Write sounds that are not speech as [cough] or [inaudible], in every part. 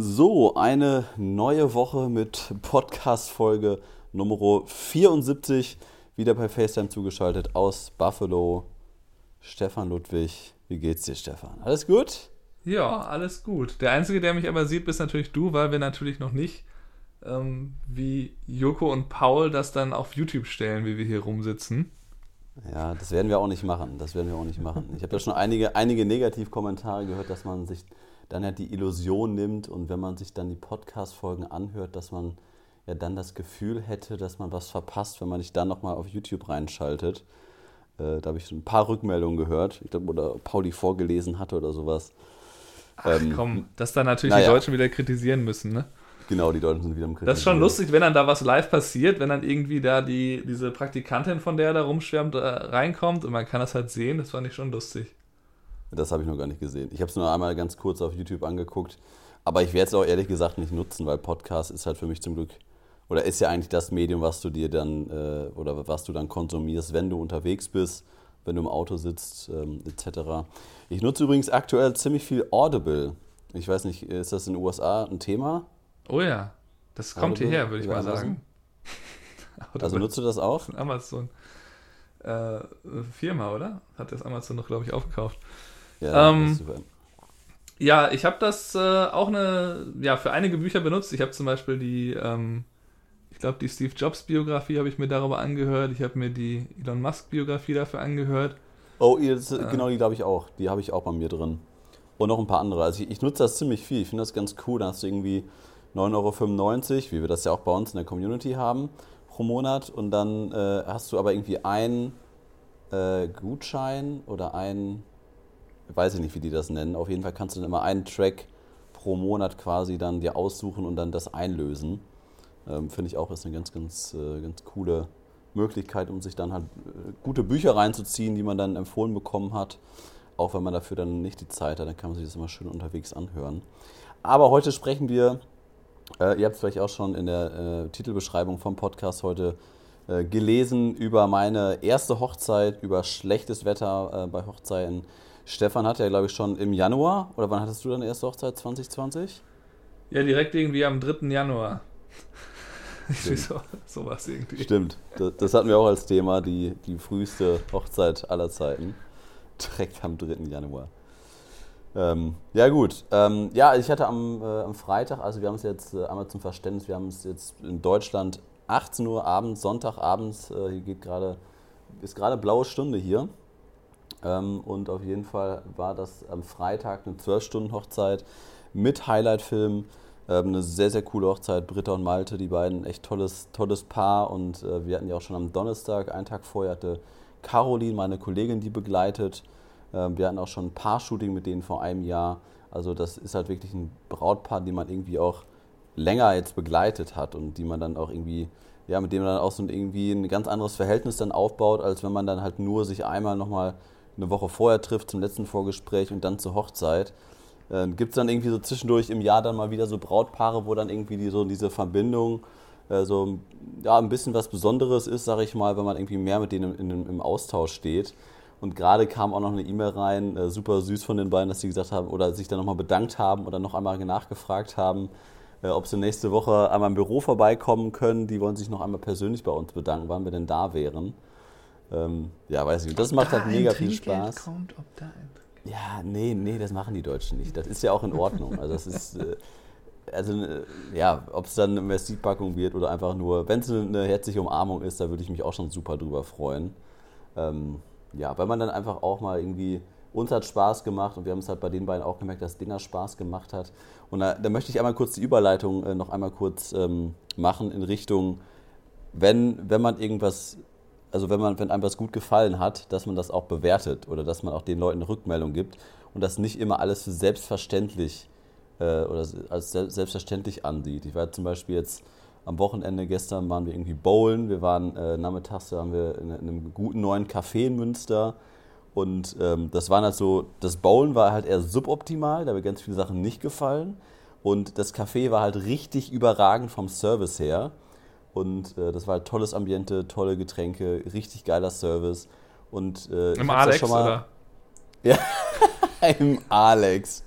So, eine neue Woche mit Podcast-Folge Nummer 74. Wieder bei FaceTime zugeschaltet aus Buffalo. Stefan Ludwig. Wie geht's dir, Stefan? Alles gut? Ja, alles gut. Der Einzige, der mich aber sieht, bist natürlich du, weil wir natürlich noch nicht ähm, wie Joko und Paul das dann auf YouTube stellen, wie wir hier rumsitzen. Ja, das werden wir auch nicht machen. Das werden wir auch nicht machen. Ich habe ja schon einige, einige Negativkommentare gehört, dass man sich dann ja die Illusion nimmt und wenn man sich dann die Podcast-Folgen anhört, dass man ja dann das Gefühl hätte, dass man was verpasst, wenn man sich dann nochmal auf YouTube reinschaltet. Äh, da habe ich schon ein paar Rückmeldungen gehört. Ich glaube, oder Pauli vorgelesen hatte oder sowas. Ach ähm, komm, dass dann natürlich naja. die Deutschen wieder kritisieren müssen, ne? Genau, die Deutschen sind wieder im Kritisieren. Das ist schon lustig, wenn dann da was live passiert, wenn dann irgendwie da die, diese Praktikantin, von der da rumschwärmt, äh, reinkommt und man kann das halt sehen. Das fand ich schon lustig. Das habe ich noch gar nicht gesehen. Ich habe es nur einmal ganz kurz auf YouTube angeguckt. Aber ich werde es auch ehrlich gesagt nicht nutzen, weil Podcast ist halt für mich zum Glück, oder ist ja eigentlich das Medium, was du dir dann, äh, oder was du dann konsumierst, wenn du unterwegs bist, wenn du im Auto sitzt, ähm, etc. Ich nutze übrigens aktuell ziemlich viel Audible. Ich weiß nicht, ist das in den USA ein Thema? Oh ja, das kommt Audible, hierher, würde ich mal sagen. [laughs] also nutzt du das auch? Amazon. Äh, Firma, oder? Hat das Amazon noch, glaube ich, aufgekauft. Ja, ähm, ja ich habe das äh, auch eine, ja, für einige Bücher benutzt. Ich habe zum Beispiel die, ähm, ich glaube, die Steve Jobs Biografie habe ich mir darüber angehört. Ich habe mir die Elon Musk Biografie dafür angehört. Oh, das, äh, genau, die glaube ich auch. Die habe ich auch bei mir drin. Und noch ein paar andere. Also ich, ich nutze das ziemlich viel. Ich finde das ganz cool. Da hast du irgendwie 9,95 Euro, wie wir das ja auch bei uns in der Community haben, pro Monat. Und dann äh, hast du aber irgendwie einen äh, Gutschein oder einen weiß ich nicht, wie die das nennen. Auf jeden Fall kannst du dann immer einen Track pro Monat quasi dann dir aussuchen und dann das einlösen. Ähm, Finde ich auch ist eine ganz, ganz, äh, ganz coole Möglichkeit, um sich dann halt äh, gute Bücher reinzuziehen, die man dann empfohlen bekommen hat. Auch wenn man dafür dann nicht die Zeit hat, dann kann man sich das immer schön unterwegs anhören. Aber heute sprechen wir, äh, ihr habt es vielleicht auch schon in der äh, Titelbeschreibung vom Podcast heute äh, gelesen, über meine erste Hochzeit, über schlechtes Wetter äh, bei Hochzeiten Stefan hat ja, glaube ich, schon im Januar, oder wann hattest du deine erste Hochzeit? 2020? Ja, direkt irgendwie am 3. Januar. [laughs] so, sowas irgendwie. Stimmt, das, das, hatten wir auch als Thema, die, die früheste Hochzeit aller Zeiten. Direkt am 3. Januar. Ähm, ja, gut. Ähm, ja, ich hatte am, äh, am Freitag, also wir haben es jetzt äh, einmal zum Verständnis, wir haben es jetzt in Deutschland 18 Uhr abends, Sonntagabends, äh, hier geht gerade, ist gerade blaue Stunde hier. Ähm, und auf jeden Fall war das am Freitag eine 12-Stunden-Hochzeit mit Highlight-Film. Ähm, eine sehr, sehr coole Hochzeit. Britta und Malte, die beiden, echt tolles, tolles Paar. Und äh, wir hatten ja auch schon am Donnerstag, einen Tag vorher, hatte Caroline, meine Kollegin, die begleitet. Ähm, wir hatten auch schon ein Paar-Shooting mit denen vor einem Jahr. Also das ist halt wirklich ein Brautpaar, die man irgendwie auch länger jetzt begleitet hat und die man dann auch irgendwie, ja, mit dem man dann auch so irgendwie ein ganz anderes Verhältnis dann aufbaut, als wenn man dann halt nur sich einmal nochmal eine Woche vorher trifft zum letzten Vorgespräch und dann zur Hochzeit. Äh, Gibt es dann irgendwie so zwischendurch im Jahr dann mal wieder so Brautpaare, wo dann irgendwie die, so diese Verbindung äh, so ja, ein bisschen was Besonderes ist, sage ich mal, wenn man irgendwie mehr mit denen in, in, im Austausch steht. Und gerade kam auch noch eine E-Mail rein, äh, super süß von den beiden, dass sie gesagt haben oder sich dann nochmal bedankt haben oder noch einmal nachgefragt haben, äh, ob sie nächste Woche einmal im Büro vorbeikommen können. Die wollen sich noch einmal persönlich bei uns bedanken, wann wir denn da wären. Ähm, ja, weiß ich nicht. Das ob macht halt mega viel Spaß. Kommt, ja, nee, nee, das machen die Deutschen nicht. Das ist ja auch in Ordnung. Also das ist, äh, also äh, ja, ob es dann eine Messi-Packung wird oder einfach nur, wenn es eine herzliche Umarmung ist, da würde ich mich auch schon super drüber freuen. Ähm, ja, weil man dann einfach auch mal irgendwie, uns hat Spaß gemacht und wir haben es halt bei den beiden auch gemerkt, dass Dinger Spaß gemacht hat. Und da, da möchte ich einmal kurz die Überleitung äh, noch einmal kurz ähm, machen in Richtung, wenn, wenn man irgendwas also wenn man, wenn einem was gut gefallen hat, dass man das auch bewertet oder dass man auch den Leuten eine Rückmeldung gibt und das nicht immer alles für selbstverständlich äh, oder als selbstverständlich ansieht. Ich war zum Beispiel jetzt am Wochenende gestern waren wir irgendwie bowlen, wir waren äh, nachmittags, waren wir in, in, einem guten neuen Café in Münster und ähm, das war halt so, das Bowlen war halt eher suboptimal, da mir ganz viele Sachen nicht gefallen und das Café war halt richtig überragend vom Service her. Und äh, das war ein tolles Ambiente, tolle Getränke, richtig geiler Service. Und, äh, Im Alex, mal, oder? Ja, [laughs] im Alex.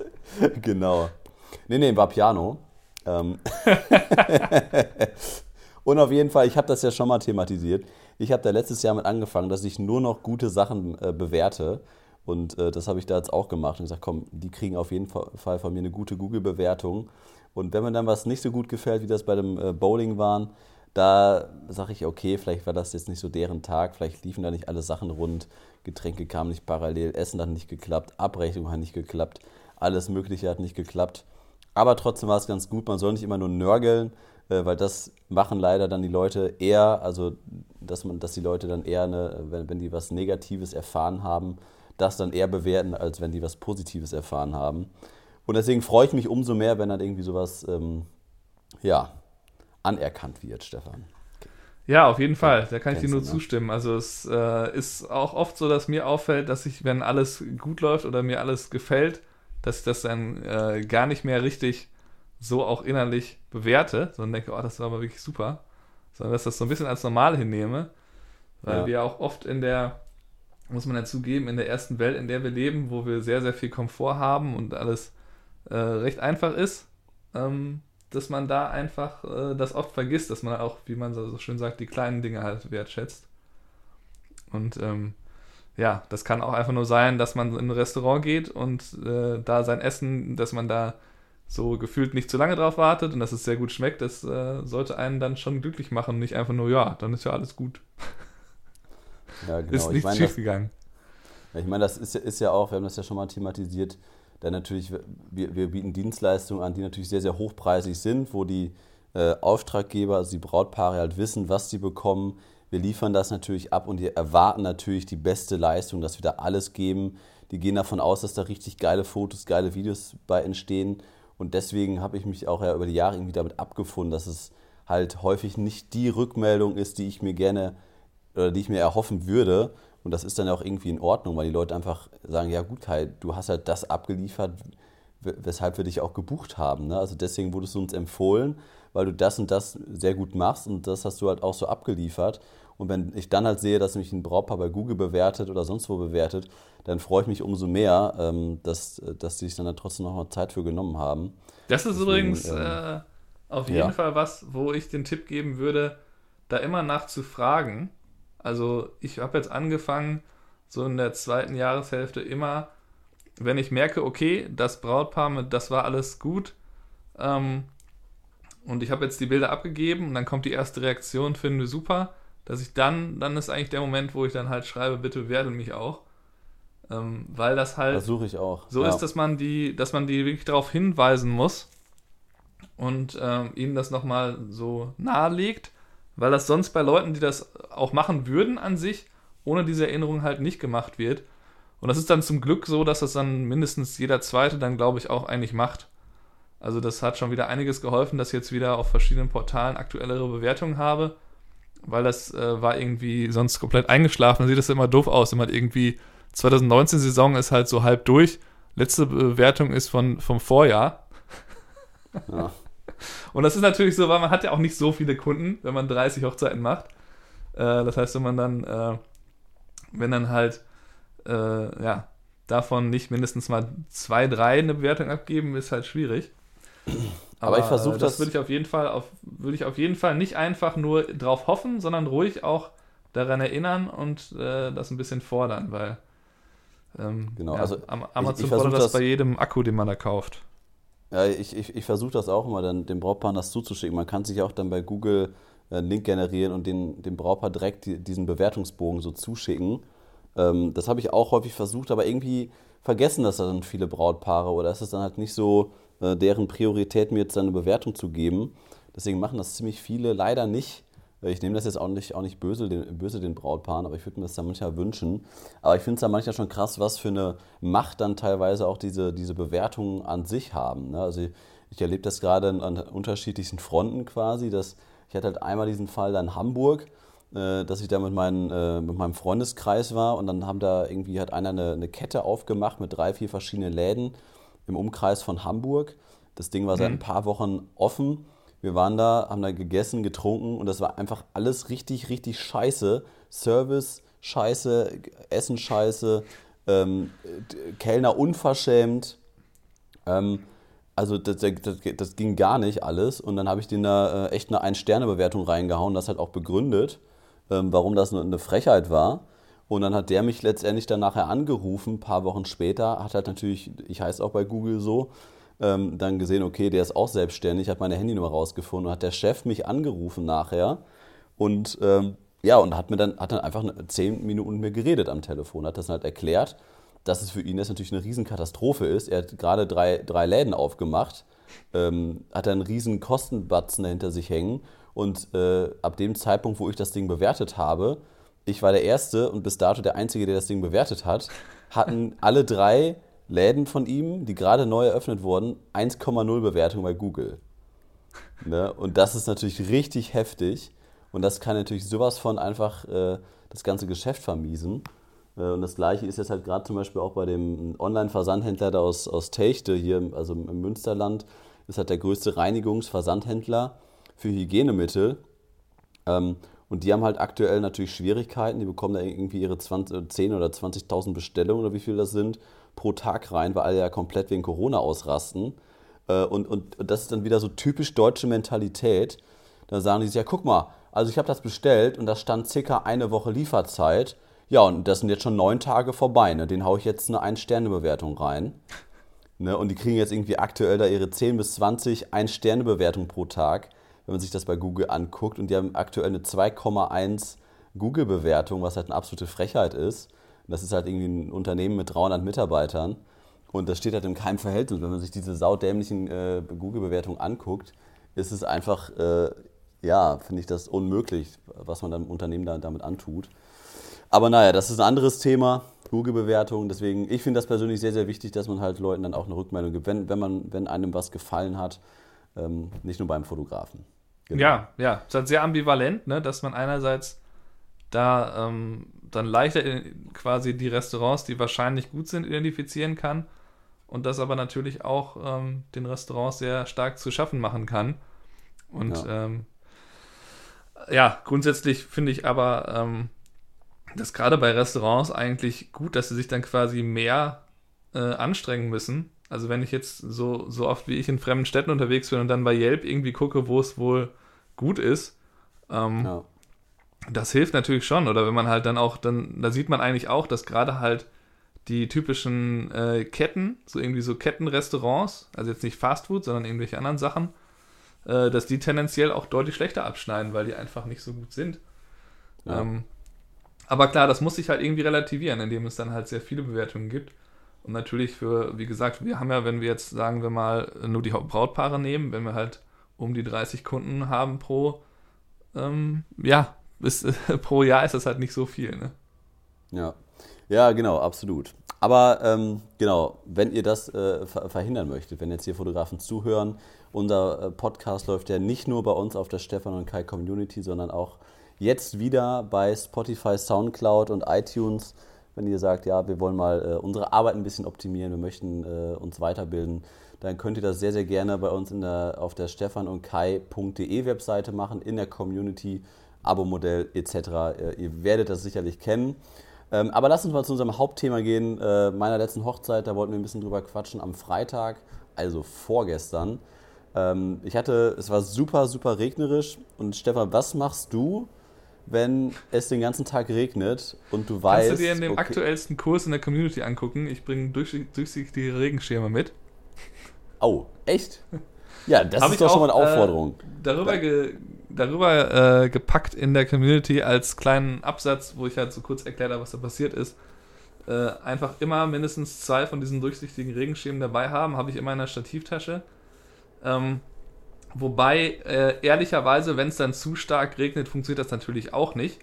genau. Nee, nee, war Piano. Ähm [laughs] und auf jeden Fall, ich habe das ja schon mal thematisiert. Ich habe da letztes Jahr mit angefangen, dass ich nur noch gute Sachen äh, bewerte. Und äh, das habe ich da jetzt auch gemacht und gesagt, komm, die kriegen auf jeden Fall von mir eine gute Google-Bewertung. Und wenn mir dann was nicht so gut gefällt, wie das bei dem äh, Bowling waren, da sage ich, okay, vielleicht war das jetzt nicht so deren Tag, vielleicht liefen da nicht alle Sachen rund, Getränke kamen nicht parallel, Essen hat nicht geklappt, Abrechnung hat nicht geklappt, alles Mögliche hat nicht geklappt. Aber trotzdem war es ganz gut, man soll nicht immer nur nörgeln, äh, weil das machen leider dann die Leute eher, also dass, man, dass die Leute dann eher, eine, wenn, wenn die was Negatives erfahren haben, das dann eher bewerten, als wenn die was Positives erfahren haben. Und deswegen freue ich mich umso mehr, wenn dann irgendwie sowas, ähm, ja, anerkannt wird, Stefan. Ja, auf jeden Fall. Da kann ich dir nur zustimmen. Also es äh, ist auch oft so, dass mir auffällt, dass ich, wenn alles gut läuft oder mir alles gefällt, dass ich das dann äh, gar nicht mehr richtig so auch innerlich bewerte, sondern denke, oh, das war aber wirklich super. Sondern dass ich das so ein bisschen als normal hinnehme. Weil ja. wir auch oft in der, muss man dazu geben, in der ersten Welt, in der wir leben, wo wir sehr, sehr viel Komfort haben und alles äh, recht einfach ist, ähm, dass man da einfach äh, das oft vergisst, dass man auch, wie man so schön sagt, die kleinen Dinge halt wertschätzt. Und ähm, ja, das kann auch einfach nur sein, dass man in ein Restaurant geht und äh, da sein Essen, dass man da so gefühlt nicht zu lange drauf wartet und dass es sehr gut schmeckt, das äh, sollte einen dann schon glücklich machen, nicht einfach nur, ja, dann ist ja alles gut. Ja, [laughs] genau. Ist nichts ich mein, schief gegangen. ich meine, das ist, ist ja auch, wir haben das ja schon mal thematisiert, dann natürlich, wir, wir bieten Dienstleistungen an, die natürlich sehr, sehr hochpreisig sind, wo die äh, Auftraggeber, also die Brautpaare halt wissen, was sie bekommen. Wir liefern das natürlich ab und die erwarten natürlich die beste Leistung, dass wir da alles geben. Die gehen davon aus, dass da richtig geile Fotos, geile Videos bei entstehen. Und deswegen habe ich mich auch ja über die Jahre irgendwie damit abgefunden, dass es halt häufig nicht die Rückmeldung ist, die ich mir gerne oder die ich mir erhoffen würde. Und das ist dann auch irgendwie in Ordnung, weil die Leute einfach sagen, ja gut Kai, du hast halt das abgeliefert, weshalb wir dich auch gebucht haben. Ne? Also deswegen wurdest du uns empfohlen, weil du das und das sehr gut machst und das hast du halt auch so abgeliefert. Und wenn ich dann halt sehe, dass mich ein Brautpaar bei Google bewertet oder sonst wo bewertet, dann freue ich mich umso mehr, ähm, dass, dass die sich dann, dann trotzdem noch mal Zeit für genommen haben. Das ist Deswegen, übrigens ähm, äh, auf jeden ja. Fall was, wo ich den Tipp geben würde, da immer nach zu fragen, also ich habe jetzt angefangen, so in der zweiten Jahreshälfte immer, wenn ich merke, okay, das Brautpaar, mit, das war alles gut, ähm, und ich habe jetzt die Bilder abgegeben und dann kommt die erste Reaktion, finden wir super, dass ich dann, dann ist eigentlich der Moment, wo ich dann halt schreibe, bitte bewerte mich auch. Ähm, weil das halt Versuche ich auch. so ja. ist, dass man die, dass man die wirklich darauf hinweisen muss und ähm, ihnen das nochmal so nahelegt weil das sonst bei Leuten, die das auch machen würden an sich, ohne diese Erinnerung halt nicht gemacht wird. Und das ist dann zum Glück so, dass das dann mindestens jeder Zweite dann, glaube ich, auch eigentlich macht. Also das hat schon wieder einiges geholfen, dass ich jetzt wieder auf verschiedenen Portalen aktuellere Bewertungen habe, weil das äh, war irgendwie sonst komplett eingeschlafen. Dann sieht das immer doof aus. Immer irgendwie 2019-Saison ist halt so halb durch. Letzte Bewertung ist von, vom Vorjahr. Ja. Und das ist natürlich so, weil man hat ja auch nicht so viele Kunden, wenn man 30 Hochzeiten macht. Äh, das heißt, wenn man dann, äh, wenn dann halt, äh, ja, davon nicht mindestens mal zwei, drei eine Bewertung abgeben, ist halt schwierig. Aber, Aber ich versuche das. Das würde ich auf jeden Fall auf, würde ich auf jeden Fall nicht einfach nur drauf hoffen, sondern ruhig auch daran erinnern und äh, das ein bisschen fordern, weil ähm, genau, ja, also Amazon ich, ich fordert das, das bei jedem Akku, den man da kauft. Ja, ich, ich, ich versuche das auch immer, dann dem Brautpaar das zuzuschicken. Man kann sich auch dann bei Google äh, einen Link generieren und den, dem Brautpaar direkt die, diesen Bewertungsbogen so zuschicken. Ähm, das habe ich auch häufig versucht, aber irgendwie vergessen das dann viele Brautpaare oder ist es dann halt nicht so äh, deren Priorität, mir jetzt eine Bewertung zu geben. Deswegen machen das ziemlich viele leider nicht. Ich nehme das jetzt auch nicht, auch nicht böse, den, böse den Brautpaaren, aber ich würde mir das dann manchmal wünschen. Aber ich finde es dann manchmal schon krass, was für eine Macht dann teilweise auch diese, diese Bewertungen an sich haben. Ne? Also ich, ich erlebe das gerade an unterschiedlichen Fronten quasi. Dass, ich hatte halt einmal diesen Fall in Hamburg, äh, dass ich da mit, meinen, äh, mit meinem Freundeskreis war und dann haben da irgendwie hat einer eine, eine Kette aufgemacht mit drei, vier verschiedenen Läden im Umkreis von Hamburg. Das Ding war seit mhm. ein paar Wochen offen wir waren da, haben da gegessen, getrunken und das war einfach alles richtig, richtig scheiße. Service scheiße, Essen scheiße, ähm, Kellner unverschämt. Ähm, also das, das, das, ging gar nicht alles. Und dann habe ich denen da äh, echt eine Ein-Sterne-Bewertung reingehauen, das halt auch begründet, ähm, warum das eine Frechheit war. Und dann hat der mich letztendlich dann nachher angerufen, ein paar Wochen später, hat halt natürlich, ich heiße auch bei Google so, ähm, dann gesehen, okay, der ist auch selbstständig, hat meine Handynummer rausgefunden und hat der Chef mich angerufen nachher und ähm, ja, und hat mir dann, hat dann einfach zehn Minuten mit mir geredet am Telefon, hat das halt erklärt, dass es für ihn jetzt natürlich eine Riesenkatastrophe ist. Er hat gerade drei, drei Läden aufgemacht, ähm, hat einen riesen Kostenbatzen dahinter sich hängen und äh, ab dem Zeitpunkt, wo ich das Ding bewertet habe, ich war der Erste und bis dato der Einzige, der das Ding bewertet hat, hatten alle drei Läden von ihm, die gerade neu eröffnet wurden, 1,0 Bewertung bei Google. Ne? Und das ist natürlich richtig heftig. Und das kann natürlich sowas von einfach äh, das ganze Geschäft vermiesen. Äh, und das gleiche ist jetzt halt gerade zum Beispiel auch bei dem Online-Versandhändler aus, aus Techte hier, also im Münsterland, ist halt der größte Reinigungsversandhändler für Hygienemittel. Ähm, und die haben halt aktuell natürlich Schwierigkeiten. Die bekommen da irgendwie ihre 20, 10 oder 20.000 Bestellungen oder wie viel das sind pro Tag rein, weil alle ja komplett wegen Corona ausrasten. Äh, und, und das ist dann wieder so typisch deutsche Mentalität. Da sagen die sich, ja guck mal, also ich habe das bestellt und da stand circa eine Woche Lieferzeit. Ja, und das sind jetzt schon neun Tage vorbei. Ne? Den haue ich jetzt eine Ein-Sterne-Bewertung rein. Ne? Und die kriegen jetzt irgendwie aktuell da ihre 10 bis 20 Ein-Sterne-Bewertungen pro Tag, wenn man sich das bei Google anguckt. Und die haben aktuell eine 2,1 Google-Bewertung, was halt eine absolute Frechheit ist. Das ist halt irgendwie ein Unternehmen mit 300 Mitarbeitern. Und das steht halt in keinem Verhältnis. Wenn man sich diese saudämlichen äh, Google-Bewertungen anguckt, ist es einfach, äh, ja, finde ich das unmöglich, was man dann Unternehmen da, damit antut. Aber naja, das ist ein anderes Thema, Google-Bewertungen. Deswegen, ich finde das persönlich sehr, sehr wichtig, dass man halt Leuten dann auch eine Rückmeldung gibt, wenn, wenn, man, wenn einem was gefallen hat, ähm, nicht nur beim Fotografen. Genau. Ja, ja, es ist halt sehr ambivalent, ne, dass man einerseits da ähm, dann leichter quasi die Restaurants, die wahrscheinlich gut sind, identifizieren kann und das aber natürlich auch ähm, den Restaurants sehr stark zu schaffen machen kann. Und ja, ähm, ja grundsätzlich finde ich aber, ähm, das gerade bei Restaurants eigentlich gut, dass sie sich dann quasi mehr äh, anstrengen müssen. Also wenn ich jetzt so, so oft wie ich in fremden Städten unterwegs bin und dann bei Yelp irgendwie gucke, wo es wohl gut ist, ähm, ja. Das hilft natürlich schon. Oder wenn man halt dann auch, dann, da sieht man eigentlich auch, dass gerade halt die typischen äh, Ketten, so irgendwie so Kettenrestaurants, also jetzt nicht Fastfood, sondern irgendwelche anderen Sachen, äh, dass die tendenziell auch deutlich schlechter abschneiden, weil die einfach nicht so gut sind. Ja. Ähm, aber klar, das muss sich halt irgendwie relativieren, indem es dann halt sehr viele Bewertungen gibt. Und natürlich für, wie gesagt, wir haben ja, wenn wir jetzt, sagen wir mal, nur die Brautpaare nehmen, wenn wir halt um die 30 Kunden haben pro, ähm, ja, bis, äh, [laughs] pro Jahr ist das halt nicht so viel, ne? Ja, ja, genau, absolut. Aber ähm, genau, wenn ihr das äh, verhindern möchtet, wenn jetzt hier Fotografen zuhören, unser äh, Podcast läuft ja nicht nur bei uns auf der Stefan und Kai Community, sondern auch jetzt wieder bei Spotify, Soundcloud und iTunes. Wenn ihr sagt, ja, wir wollen mal äh, unsere Arbeit ein bisschen optimieren, wir möchten äh, uns weiterbilden, dann könnt ihr das sehr, sehr gerne bei uns der, auf der stefan und kai.de Webseite machen, in der Community, Abo-Modell etc. Äh, ihr werdet das sicherlich kennen. Ähm, aber lasst uns mal zu unserem Hauptthema gehen, äh, meiner letzten Hochzeit. Da wollten wir ein bisschen drüber quatschen am Freitag, also vorgestern. Ähm, ich hatte, es war super, super regnerisch. Und Stefan, was machst du, wenn es den ganzen Tag regnet und du weißt. Kannst du dir in dem okay, aktuellsten Kurs in der Community angucken? Ich bringe durchsichtige Regenschirme mit. Oh, echt? Ja, das ist doch auch, schon mal eine äh, Aufforderung. Äh, darüber ge, darüber äh, gepackt in der Community als kleinen Absatz, wo ich halt so kurz erklärt habe, was da passiert ist. Äh, einfach immer mindestens zwei von diesen durchsichtigen Regenschirmen dabei haben, habe ich immer in der Stativtasche. Ähm, Wobei, äh, ehrlicherweise, wenn es dann zu stark regnet, funktioniert das natürlich auch nicht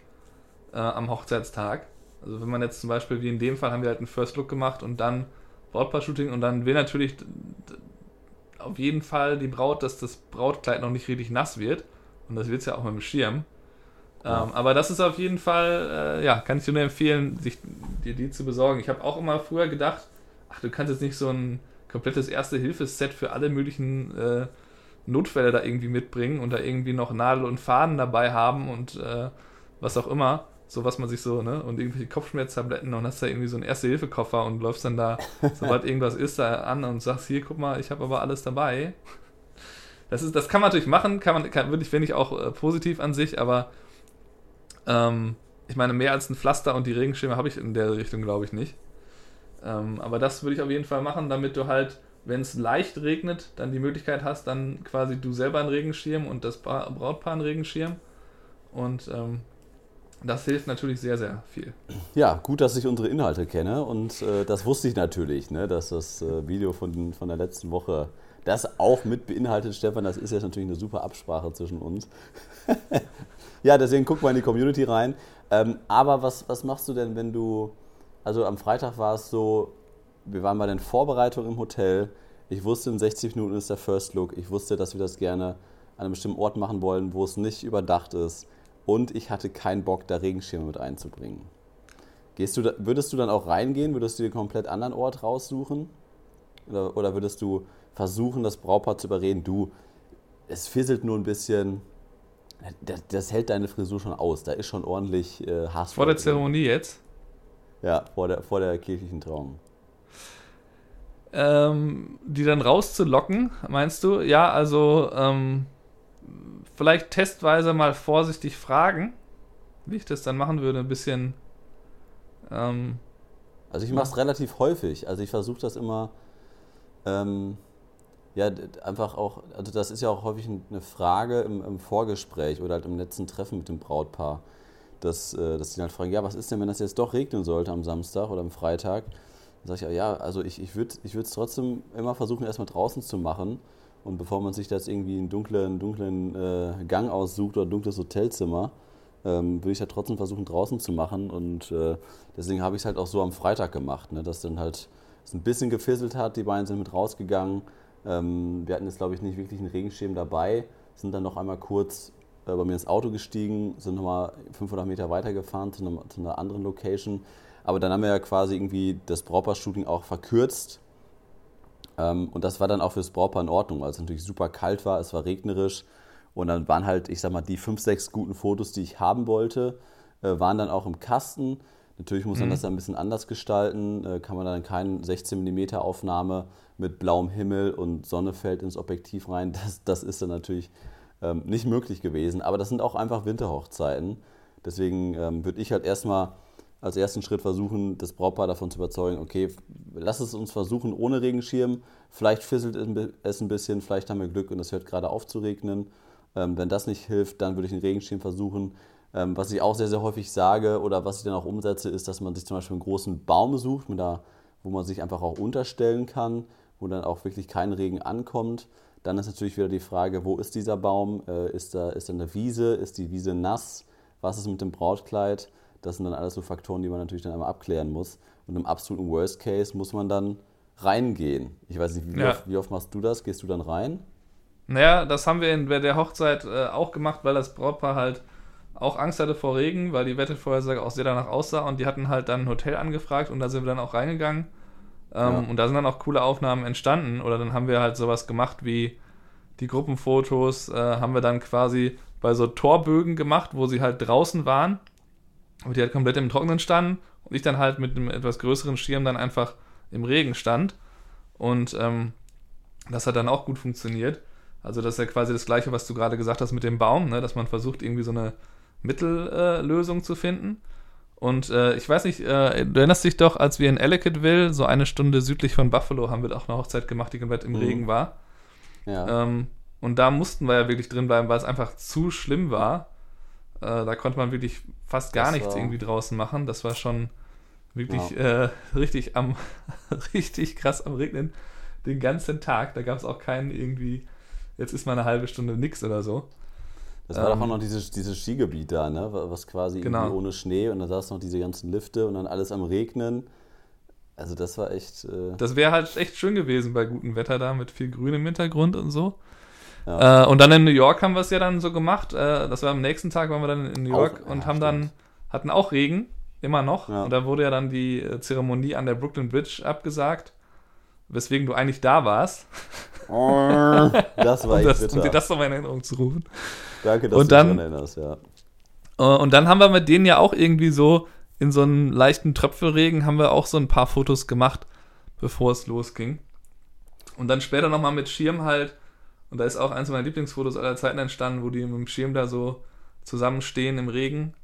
äh, am Hochzeitstag. Also wenn man jetzt zum Beispiel, wie in dem Fall, haben wir halt einen First Look gemacht und dann Brautpaar-Shooting und dann will natürlich auf jeden Fall die Braut, dass das Brautkleid noch nicht richtig nass wird. Und das wird es ja auch mit dem Schirm. Ja. Ähm, aber das ist auf jeden Fall, äh, ja, kann ich dir nur empfehlen, sich dir die zu besorgen. Ich habe auch immer früher gedacht, ach, du kannst jetzt nicht so ein komplettes Erste-Hilfe-Set für alle möglichen äh, Notfälle da irgendwie mitbringen und da irgendwie noch Nadel und Faden dabei haben und äh, was auch immer. so was man sich so, ne, und irgendwelche Kopfschmerztabletten und hast da irgendwie so einen Erste-Hilfe-Koffer und läufst dann da, [laughs] sobald irgendwas ist, da an und sagst, hier, guck mal, ich habe aber alles dabei. Das, ist, das kann man natürlich machen, kann man, kann, finde ich auch äh, positiv an sich, aber ähm, ich meine, mehr als ein Pflaster und die Regenschirme habe ich in der Richtung, glaube ich, nicht. Ähm, aber das würde ich auf jeden Fall machen, damit du halt, wenn es leicht regnet, dann die Möglichkeit hast, dann quasi du selber einen Regenschirm und das Brautpaar einen Regenschirm. Und ähm, das hilft natürlich sehr, sehr viel. Ja, gut, dass ich unsere Inhalte kenne und äh, das wusste ich natürlich, ne, dass das äh, Video von, von der letzten Woche das auch mit beinhaltet, Stefan. Das ist jetzt natürlich eine super Absprache zwischen uns. [laughs] ja, deswegen guck mal in die Community rein. Ähm, aber was, was machst du denn, wenn du, also am Freitag war es so, wir waren bei den Vorbereitungen im Hotel. Ich wusste, in 60 Minuten ist der First Look. Ich wusste, dass wir das gerne an einem bestimmten Ort machen wollen, wo es nicht überdacht ist und ich hatte keinen Bock, da Regenschirme mit einzubringen. Gehst du da, würdest du dann auch reingehen? Würdest du dir einen komplett anderen Ort raussuchen? Oder, oder würdest du versuchen, das Brautpaar zu überreden, du, es fisselt nur ein bisschen, das, das, hält deine Frisur schon aus, da ist schon ordentlich äh, Hass. Vor der Zeremonie jetzt? Ja, vor der, vor der kirchlichen Trauung. Ähm, die dann rauszulocken, meinst du? Ja, also ähm, vielleicht testweise mal vorsichtig fragen, wie ich das dann machen würde, ein bisschen. Ähm, also ich mache es relativ häufig. Also ich versuche das immer, ähm, ja, einfach auch, also das ist ja auch häufig eine Frage im, im, Vorgespräch oder halt im letzten Treffen mit dem Brautpaar, dass, äh, dass die halt fragen, ja, was ist denn, wenn das jetzt doch regnen sollte am Samstag oder am Freitag? Dann sage ich, ja, also ich, ich würde es trotzdem immer versuchen, erstmal draußen zu machen und bevor man sich das irgendwie einen dunklen, dunklen äh, Gang aussucht oder ein dunkles Hotelzimmer, ähm, würde ich ja trotzdem versuchen, draußen zu machen. Und äh, deswegen habe ich es halt auch so am Freitag gemacht, ne, dass dann halt es ein bisschen gefisselt hat. Die beiden sind mit rausgegangen. Ähm, wir hatten jetzt, glaube ich, nicht wirklich einen Regenschirm dabei, sind dann noch einmal kurz äh, bei mir ins Auto gestiegen, sind nochmal 500 Meter weitergefahren zu, einem, zu einer anderen Location. Aber dann haben wir ja quasi irgendwie das Brautpaar-Shooting auch verkürzt ähm, und das war dann auch fürs Brautpaar in Ordnung, weil es natürlich super kalt war, es war regnerisch. Und dann waren halt, ich sag mal, die fünf, sechs guten Fotos, die ich haben wollte, äh, waren dann auch im Kasten. Natürlich muss man mhm. das dann ein bisschen anders gestalten. Äh, kann man dann keine 16 mm Aufnahme mit blauem Himmel und Sonne fällt ins Objektiv rein. Das, das ist dann natürlich ähm, nicht möglich gewesen. Aber das sind auch einfach Winterhochzeiten. Deswegen ähm, würde ich halt erstmal als ersten Schritt versuchen, das Brautpaar davon zu überzeugen, okay, lass es uns versuchen ohne Regenschirm. Vielleicht fisselt es ein bisschen, vielleicht haben wir Glück und es hört gerade auf zu regnen. Ähm, wenn das nicht hilft, dann würde ich einen Regenschirm versuchen. Ähm, was ich auch sehr, sehr häufig sage oder was ich dann auch umsetze, ist, dass man sich zum Beispiel einen großen Baum sucht, mit da, wo man sich einfach auch unterstellen kann, wo dann auch wirklich kein Regen ankommt. Dann ist natürlich wieder die Frage, wo ist dieser Baum? Äh, ist, da, ist da eine Wiese? Ist die Wiese nass? Was ist mit dem Brautkleid? Das sind dann alles so Faktoren, die man natürlich dann einmal abklären muss. Und im absoluten Worst Case muss man dann reingehen. Ich weiß nicht, wie, ja. oft, wie oft machst du das? Gehst du dann rein? Naja, das haben wir in der Hochzeit äh, auch gemacht, weil das Brautpaar halt auch Angst hatte vor Regen, weil die Wettervorhersage auch sehr danach aussah und die hatten halt dann ein Hotel angefragt und da sind wir dann auch reingegangen. Ähm, ja. Und da sind dann auch coole Aufnahmen entstanden oder dann haben wir halt sowas gemacht wie die Gruppenfotos, äh, haben wir dann quasi bei so Torbögen gemacht, wo sie halt draußen waren aber die halt komplett im Trockenen standen und ich dann halt mit einem etwas größeren Schirm dann einfach im Regen stand. Und ähm, das hat dann auch gut funktioniert. Also das ist ja quasi das gleiche, was du gerade gesagt hast mit dem Baum, ne? dass man versucht, irgendwie so eine Mittellösung äh, zu finden. Und äh, ich weiß nicht, äh, du erinnerst dich doch, als wir in Ellicottville, so eine Stunde südlich von Buffalo, haben wir auch eine Hochzeit gemacht, die komplett im mhm. Regen war. Ja. Ähm, und da mussten wir ja wirklich drin bleiben, weil es einfach zu schlimm war. Äh, da konnte man wirklich fast gar das nichts irgendwie draußen machen. Das war schon wirklich ja. äh, richtig am [laughs] richtig krass am Regnen den ganzen Tag. Da gab es auch keinen irgendwie, jetzt ist mal eine halbe Stunde nix oder so. Das war ähm, doch auch noch dieses, dieses Skigebiet da, ne? Was quasi genau. ohne Schnee und da saß noch diese ganzen Lifte und dann alles am Regnen. Also das war echt. Äh das wäre halt echt schön gewesen bei gutem Wetter da mit viel Grün im Hintergrund und so. Ja. Äh, und dann in New York haben wir es ja dann so gemacht. Äh, das war am nächsten Tag, waren wir dann in New York auch, und ja, haben stimmt. dann, hatten auch Regen, immer noch. Ja. Und da wurde ja dann die äh, Zeremonie an der Brooklyn Bridge abgesagt, weswegen du eigentlich da warst. [laughs] [laughs] Das war um, das, um dir das nochmal in Erinnerung zu rufen. Danke, dass und du dann, erinnerst, ja. Äh, und dann haben wir mit denen ja auch irgendwie so in so einem leichten Tröpfelregen haben wir auch so ein paar Fotos gemacht, bevor es losging. Und dann später nochmal mit Schirm halt. Und da ist auch eins meiner Lieblingsfotos aller Zeiten entstanden, wo die mit dem Schirm da so zusammenstehen im Regen.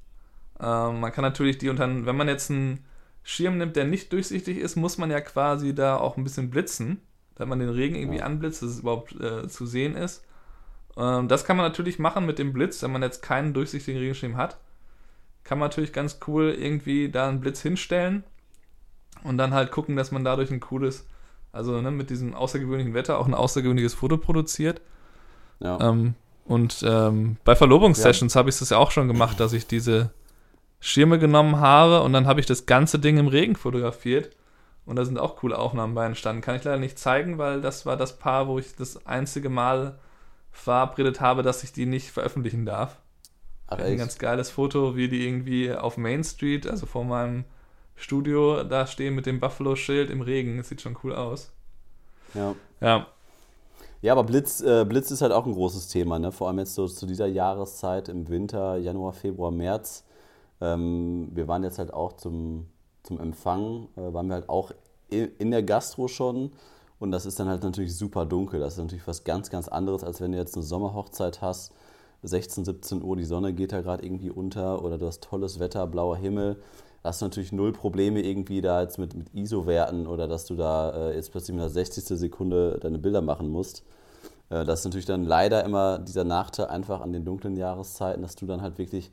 Ähm, man kann natürlich die und dann, wenn man jetzt einen Schirm nimmt, der nicht durchsichtig ist, muss man ja quasi da auch ein bisschen blitzen, damit man den Regen irgendwie ja. anblitzt, dass es überhaupt äh, zu sehen ist. Ähm, das kann man natürlich machen mit dem Blitz, wenn man jetzt keinen durchsichtigen Regenschirm hat. Kann man natürlich ganz cool irgendwie da einen Blitz hinstellen und dann halt gucken, dass man dadurch ein cooles, also ne, mit diesem außergewöhnlichen Wetter auch ein außergewöhnliches Foto produziert. Ja. Ähm, und ähm, bei Verlobungssessions ja. habe ich das ja auch schon gemacht, dass ich diese Schirme genommen habe und dann habe ich das ganze Ding im Regen fotografiert. Und da sind auch coole Aufnahmen bei entstanden. Kann ich leider nicht zeigen, weil das war das Paar, wo ich das einzige Mal verabredet habe, dass ich die nicht veröffentlichen darf. Ach, ein ganz geiles Foto, wie die irgendwie auf Main Street, also vor meinem Studio, da stehen mit dem Buffalo-Schild im Regen. Das sieht schon cool aus. Ja. Ja. Ja, aber Blitz, äh, Blitz ist halt auch ein großes Thema, ne? Vor allem jetzt so zu dieser Jahreszeit im Winter, Januar, Februar, März. Ähm, wir waren jetzt halt auch zum, zum Empfang, äh, waren wir halt auch in der Gastro schon. Und das ist dann halt natürlich super dunkel. Das ist natürlich was ganz, ganz anderes, als wenn du jetzt eine Sommerhochzeit hast 16, 17 Uhr, die Sonne geht da gerade irgendwie unter oder du hast tolles Wetter, blauer Himmel. Da hast du natürlich null Probleme irgendwie da jetzt mit, mit ISO-Werten oder dass du da äh, jetzt plötzlich mit der 60. Sekunde deine Bilder machen musst. Äh, das ist natürlich dann leider immer dieser Nachteil einfach an den dunklen Jahreszeiten, dass du dann halt wirklich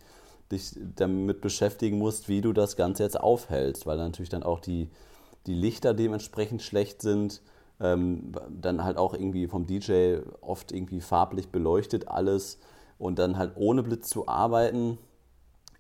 dich damit beschäftigen musst, wie du das Ganze jetzt aufhältst, weil natürlich dann auch die, die Lichter dementsprechend schlecht sind. Ähm, dann halt auch irgendwie vom DJ oft irgendwie farblich beleuchtet alles. Und dann halt ohne Blitz zu arbeiten,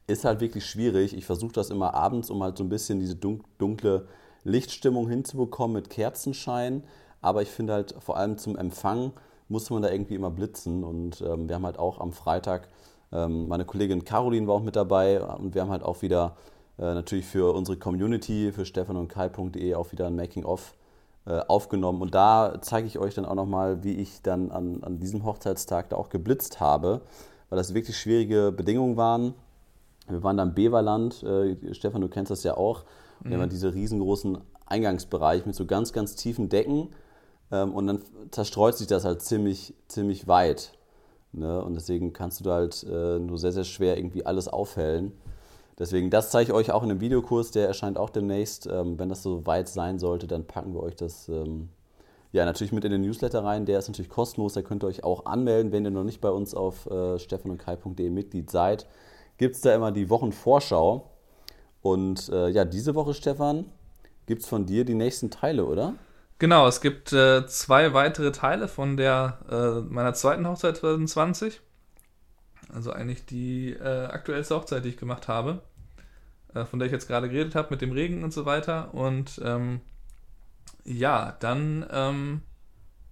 ist halt wirklich schwierig. Ich versuche das immer abends, um halt so ein bisschen diese dunkle Lichtstimmung hinzubekommen mit Kerzenschein. Aber ich finde halt vor allem zum Empfang muss man da irgendwie immer blitzen. Und ähm, wir haben halt auch am Freitag, meine Kollegin Caroline war auch mit dabei und wir haben halt auch wieder äh, natürlich für unsere Community, für stefan und kai.de auch wieder ein Making-of äh, aufgenommen. Und da zeige ich euch dann auch nochmal, wie ich dann an, an diesem Hochzeitstag da auch geblitzt habe, weil das wirklich schwierige Bedingungen waren. Wir waren da im Beverland, äh, Stefan, du kennst das ja auch. Und mhm. wir haben diese riesengroßen Eingangsbereich mit so ganz, ganz tiefen Decken. Ähm, und dann zerstreut sich das halt ziemlich, ziemlich weit. Ne? Und deswegen kannst du da halt äh, nur sehr, sehr schwer irgendwie alles aufhellen. Deswegen, das zeige ich euch auch in einem Videokurs, der erscheint auch demnächst. Ähm, wenn das so weit sein sollte, dann packen wir euch das ähm, ja natürlich mit in den Newsletter rein. Der ist natürlich kostenlos, da könnt ihr euch auch anmelden, wenn ihr noch nicht bei uns auf äh, stefanundkai.de Mitglied seid. Gibt es da immer die Wochenvorschau. Und äh, ja, diese Woche, Stefan, gibt es von dir die nächsten Teile, oder? Genau, es gibt äh, zwei weitere Teile von der äh, meiner zweiten Hochzeit 2020. Also eigentlich die äh, aktuellste Hochzeit, die ich gemacht habe. Äh, von der ich jetzt gerade geredet habe, mit dem Regen und so weiter. Und ähm, ja, dann ähm,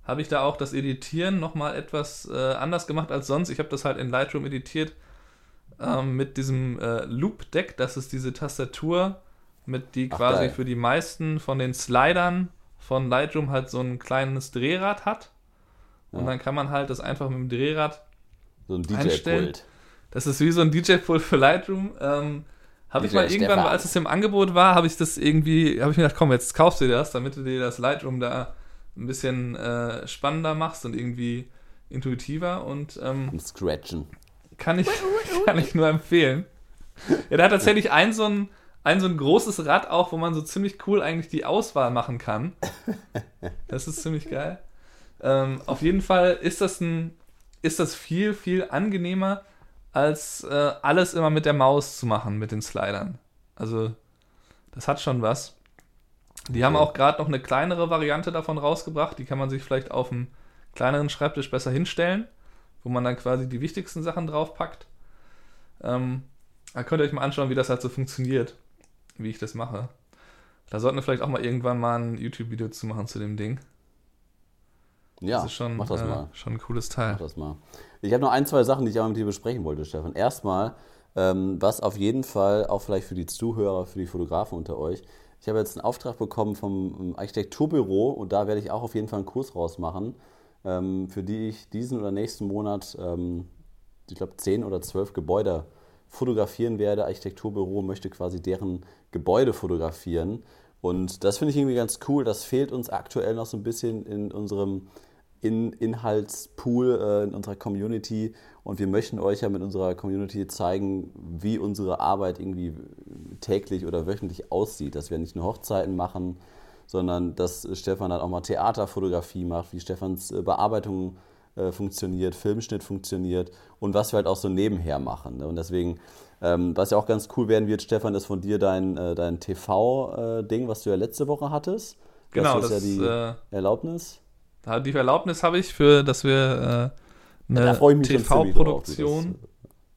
habe ich da auch das Editieren nochmal etwas äh, anders gemacht als sonst. Ich habe das halt in Lightroom editiert ähm, mit diesem äh, Loop-Deck. Das ist diese Tastatur, mit die Ach, quasi geil. für die meisten von den Slidern von Lightroom halt so ein kleines Drehrad hat. Und ja. dann kann man halt das einfach mit dem Drehrad so ein DJ-Pult. Das ist wie so ein DJ-Pult für Lightroom. Ähm, habe ich mal irgendwann, als es im Angebot war, habe ich das irgendwie, habe ich mir gedacht, komm, jetzt kaufst du dir das, damit du dir das Lightroom da ein bisschen äh, spannender machst und irgendwie intuitiver und ähm, Scratchen. Kann ich, [laughs] kann ich nur empfehlen. Ja, der hat tatsächlich ein so ein, ein so ein großes Rad auch, wo man so ziemlich cool eigentlich die Auswahl machen kann. [laughs] Das ist ziemlich geil. Ähm, auf jeden Fall ist das ein, ist das viel, viel angenehmer, als äh, alles immer mit der Maus zu machen, mit den Slidern. Also, das hat schon was. Die okay. haben auch gerade noch eine kleinere Variante davon rausgebracht. Die kann man sich vielleicht auf einem kleineren Schreibtisch besser hinstellen, wo man dann quasi die wichtigsten Sachen draufpackt. Ähm, da könnt ihr euch mal anschauen, wie das halt so funktioniert, wie ich das mache. Da sollten wir vielleicht auch mal irgendwann mal ein YouTube-Video zu machen zu dem Ding. Ja, das ist schon, mach das äh, mal. schon ein cooles Teil. Mach das mal. Ich habe noch ein, zwei Sachen, die ich auch mit dir besprechen wollte, Stefan. Erstmal, ähm, was auf jeden Fall auch vielleicht für die Zuhörer, für die Fotografen unter euch. Ich habe jetzt einen Auftrag bekommen vom Architekturbüro und da werde ich auch auf jeden Fall einen Kurs rausmachen, ähm, für die ich diesen oder nächsten Monat, ähm, ich glaube, zehn oder zwölf Gebäude fotografieren werde. Architekturbüro möchte quasi deren Gebäude fotografieren. Und das finde ich irgendwie ganz cool. Das fehlt uns aktuell noch so ein bisschen in unserem in Inhaltspool, äh, in unserer Community. Und wir möchten euch ja mit unserer Community zeigen, wie unsere Arbeit irgendwie täglich oder wöchentlich aussieht. Dass wir nicht nur Hochzeiten machen, sondern dass Stefan dann auch mal Theaterfotografie macht, wie Stefans äh, Bearbeitung äh, funktioniert, Filmschnitt funktioniert und was wir halt auch so nebenher machen. Ne? Und deswegen, ähm, was ja auch ganz cool werden wird, Stefan, ist von dir dein, äh, dein TV-Ding, was du ja letzte Woche hattest. Genau, das, das ist ja die Erlaubnis. Die Erlaubnis habe ich für, dass wir äh, eine TV-Produktion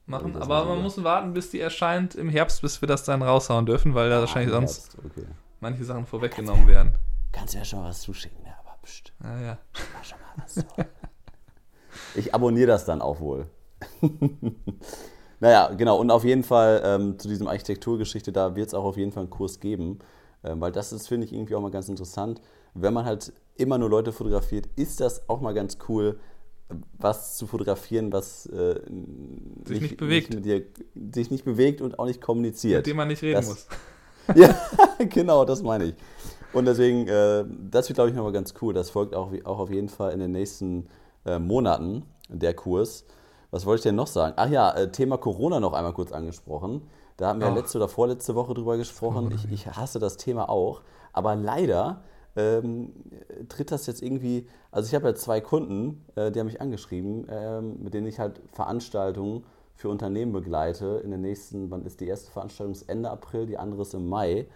machen. Aber man muss warten, bis die erscheint im Herbst, bis wir das dann raushauen dürfen, weil da ah, wahrscheinlich sonst okay. manche Sachen vorweggenommen werden. Kannst du ja schon mal was zuschicken, ja, aber pst. Ah, ja. Schon mal was. [laughs] ich abonniere das dann auch wohl. [laughs] naja, genau. Und auf jeden Fall ähm, zu diesem Architekturgeschichte, da wird es auch auf jeden Fall einen Kurs geben. Ähm, weil das ist, finde ich, irgendwie auch mal ganz interessant wenn man halt immer nur Leute fotografiert, ist das auch mal ganz cool, was zu fotografieren, was äh, sich nicht, nicht bewegt. Nicht dir, sich nicht bewegt und auch nicht kommuniziert. Mit dem man nicht reden das, muss. [laughs] ja, genau, das meine ich. Und deswegen, äh, das wird, glaube ich, nochmal ganz cool. Das folgt auch, auch auf jeden Fall in den nächsten äh, Monaten, der Kurs. Was wollte ich denn noch sagen? Ach ja, äh, Thema Corona noch einmal kurz angesprochen. Da haben wir ja letzte oder vorletzte Woche drüber gesprochen. Ich, ich hasse das Thema auch. Aber leider ähm, tritt das jetzt irgendwie, also ich habe ja zwei Kunden, äh, die haben mich angeschrieben, ähm, mit denen ich halt Veranstaltungen für Unternehmen begleite. In den nächsten, wann ist die erste Veranstaltung? Ist Ende April, die andere ist im Mai.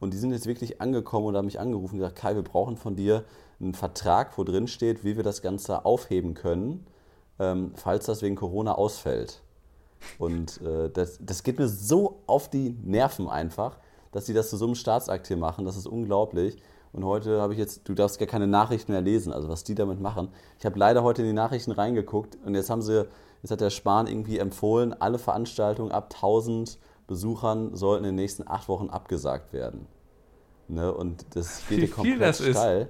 Und die sind jetzt wirklich angekommen und haben mich angerufen und gesagt, Kai, wir brauchen von dir einen Vertrag, wo drin steht, wie wir das Ganze aufheben können, ähm, falls das wegen Corona ausfällt. Und äh, das, das geht mir so auf die Nerven einfach, dass sie das zu so einem Staatsakt hier machen. Das ist unglaublich. Und heute habe ich jetzt, du darfst gar keine Nachrichten mehr lesen, also was die damit machen. Ich habe leider heute in die Nachrichten reingeguckt und jetzt haben sie, jetzt hat der Spahn irgendwie empfohlen, alle Veranstaltungen ab 1000 Besuchern sollten in den nächsten acht Wochen abgesagt werden. Ne? Und das geht Wie komplett das steil.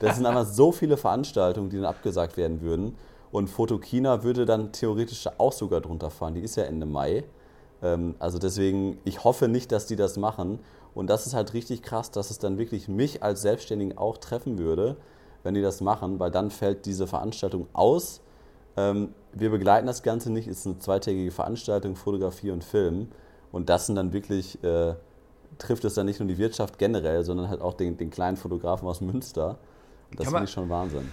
Das sind einfach so viele Veranstaltungen, die dann abgesagt werden würden. Und Fotokina würde dann theoretisch auch sogar drunter fahren. Die ist ja Ende Mai. Ähm, also deswegen, ich hoffe nicht, dass die das machen. Und das ist halt richtig krass, dass es dann wirklich mich als Selbstständigen auch treffen würde, wenn die das machen, weil dann fällt diese Veranstaltung aus. Ähm, wir begleiten das Ganze nicht, es ist eine zweitägige Veranstaltung, Fotografie und Film. Und das sind dann wirklich, äh, trifft es dann nicht nur die Wirtschaft generell, sondern halt auch den, den kleinen Fotografen aus Münster. Und das finde ich schon Wahnsinn.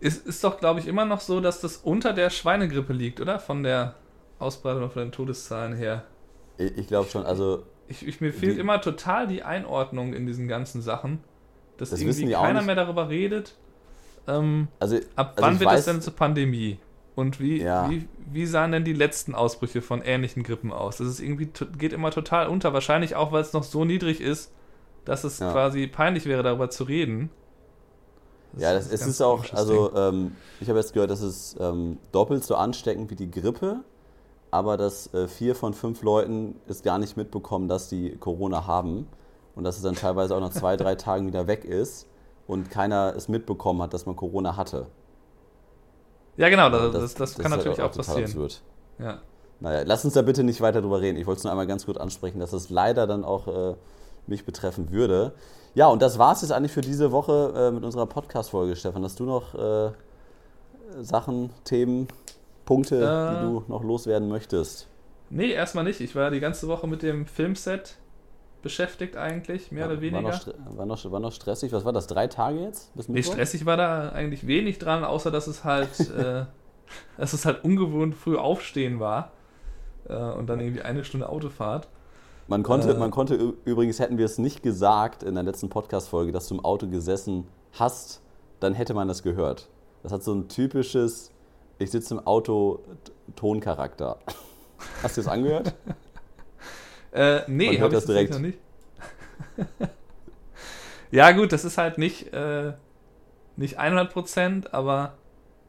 Ist, ist doch, glaube ich, immer noch so, dass das unter der Schweinegrippe liegt, oder? Von der Ausbreitung oder von den Todeszahlen her. Ich, ich glaube schon, also ich, ich, mir fehlt die, immer total die Einordnung in diesen ganzen Sachen. Dass das irgendwie keiner mehr darüber redet. Ähm, also, ab also wann wird weiß, es denn zur Pandemie? Und wie, ja. wie, wie sahen denn die letzten Ausbrüche von ähnlichen Grippen aus? Das ist irgendwie, geht immer total unter. Wahrscheinlich auch, weil es noch so niedrig ist, dass es ja. quasi peinlich wäre, darüber zu reden. Das ja, das ist, ist auch, also ähm, ich habe jetzt gehört, das ist ähm, doppelt so ansteckend wie die Grippe aber dass äh, vier von fünf Leuten es gar nicht mitbekommen, dass die Corona haben und dass es dann teilweise auch nach zwei, drei [laughs] Tagen wieder weg ist und keiner es mitbekommen hat, dass man Corona hatte. Ja, genau, das, das, das, das kann natürlich halt auch, auch passieren. Absurd. Ja. Naja, lass uns da bitte nicht weiter drüber reden. Ich wollte es nur einmal ganz gut ansprechen, dass es leider dann auch äh, mich betreffen würde. Ja, und das war es jetzt eigentlich für diese Woche äh, mit unserer Podcast-Folge, Stefan. Hast du noch äh, Sachen, Themen? Punkte, äh, die du noch loswerden möchtest? Nee, erstmal nicht. Ich war die ganze Woche mit dem Filmset beschäftigt eigentlich, mehr war, oder weniger. War noch, war, noch, war noch, stressig. Was war das, drei Tage jetzt? Bis nee, stressig war da eigentlich wenig dran, außer dass es halt, [laughs] äh, dass es halt ungewohnt früh aufstehen war äh, und dann irgendwie eine Stunde Autofahrt. Man konnte, äh, man konnte übrigens, hätten wir es nicht gesagt in der letzten Podcast-Folge, dass du im Auto gesessen hast, dann hätte man das gehört. Das hat so ein typisches ich sitze im Auto Toncharakter. [laughs] Hast du das angehört? [laughs] äh, nee, habe ich das direkt noch nicht. [laughs] ja, gut, das ist halt nicht, äh, nicht 100%, aber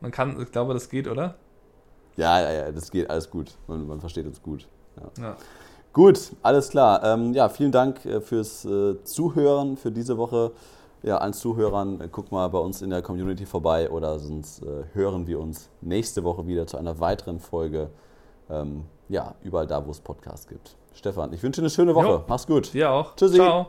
man kann, ich glaube, das geht, oder? Ja, ja, ja, das geht, alles gut. Man, man versteht uns gut. Ja. ja. Gut, alles klar. Ähm, ja, vielen Dank äh, fürs äh, Zuhören für diese Woche ja, allen Zuhörern, äh, guck mal bei uns in der Community vorbei oder sonst äh, hören wir uns nächste Woche wieder zu einer weiteren Folge ähm, ja, überall da, wo es Podcasts gibt. Stefan, ich wünsche dir eine schöne Woche. Jo. Mach's gut. Dir auch. Tschüssi. Ciao.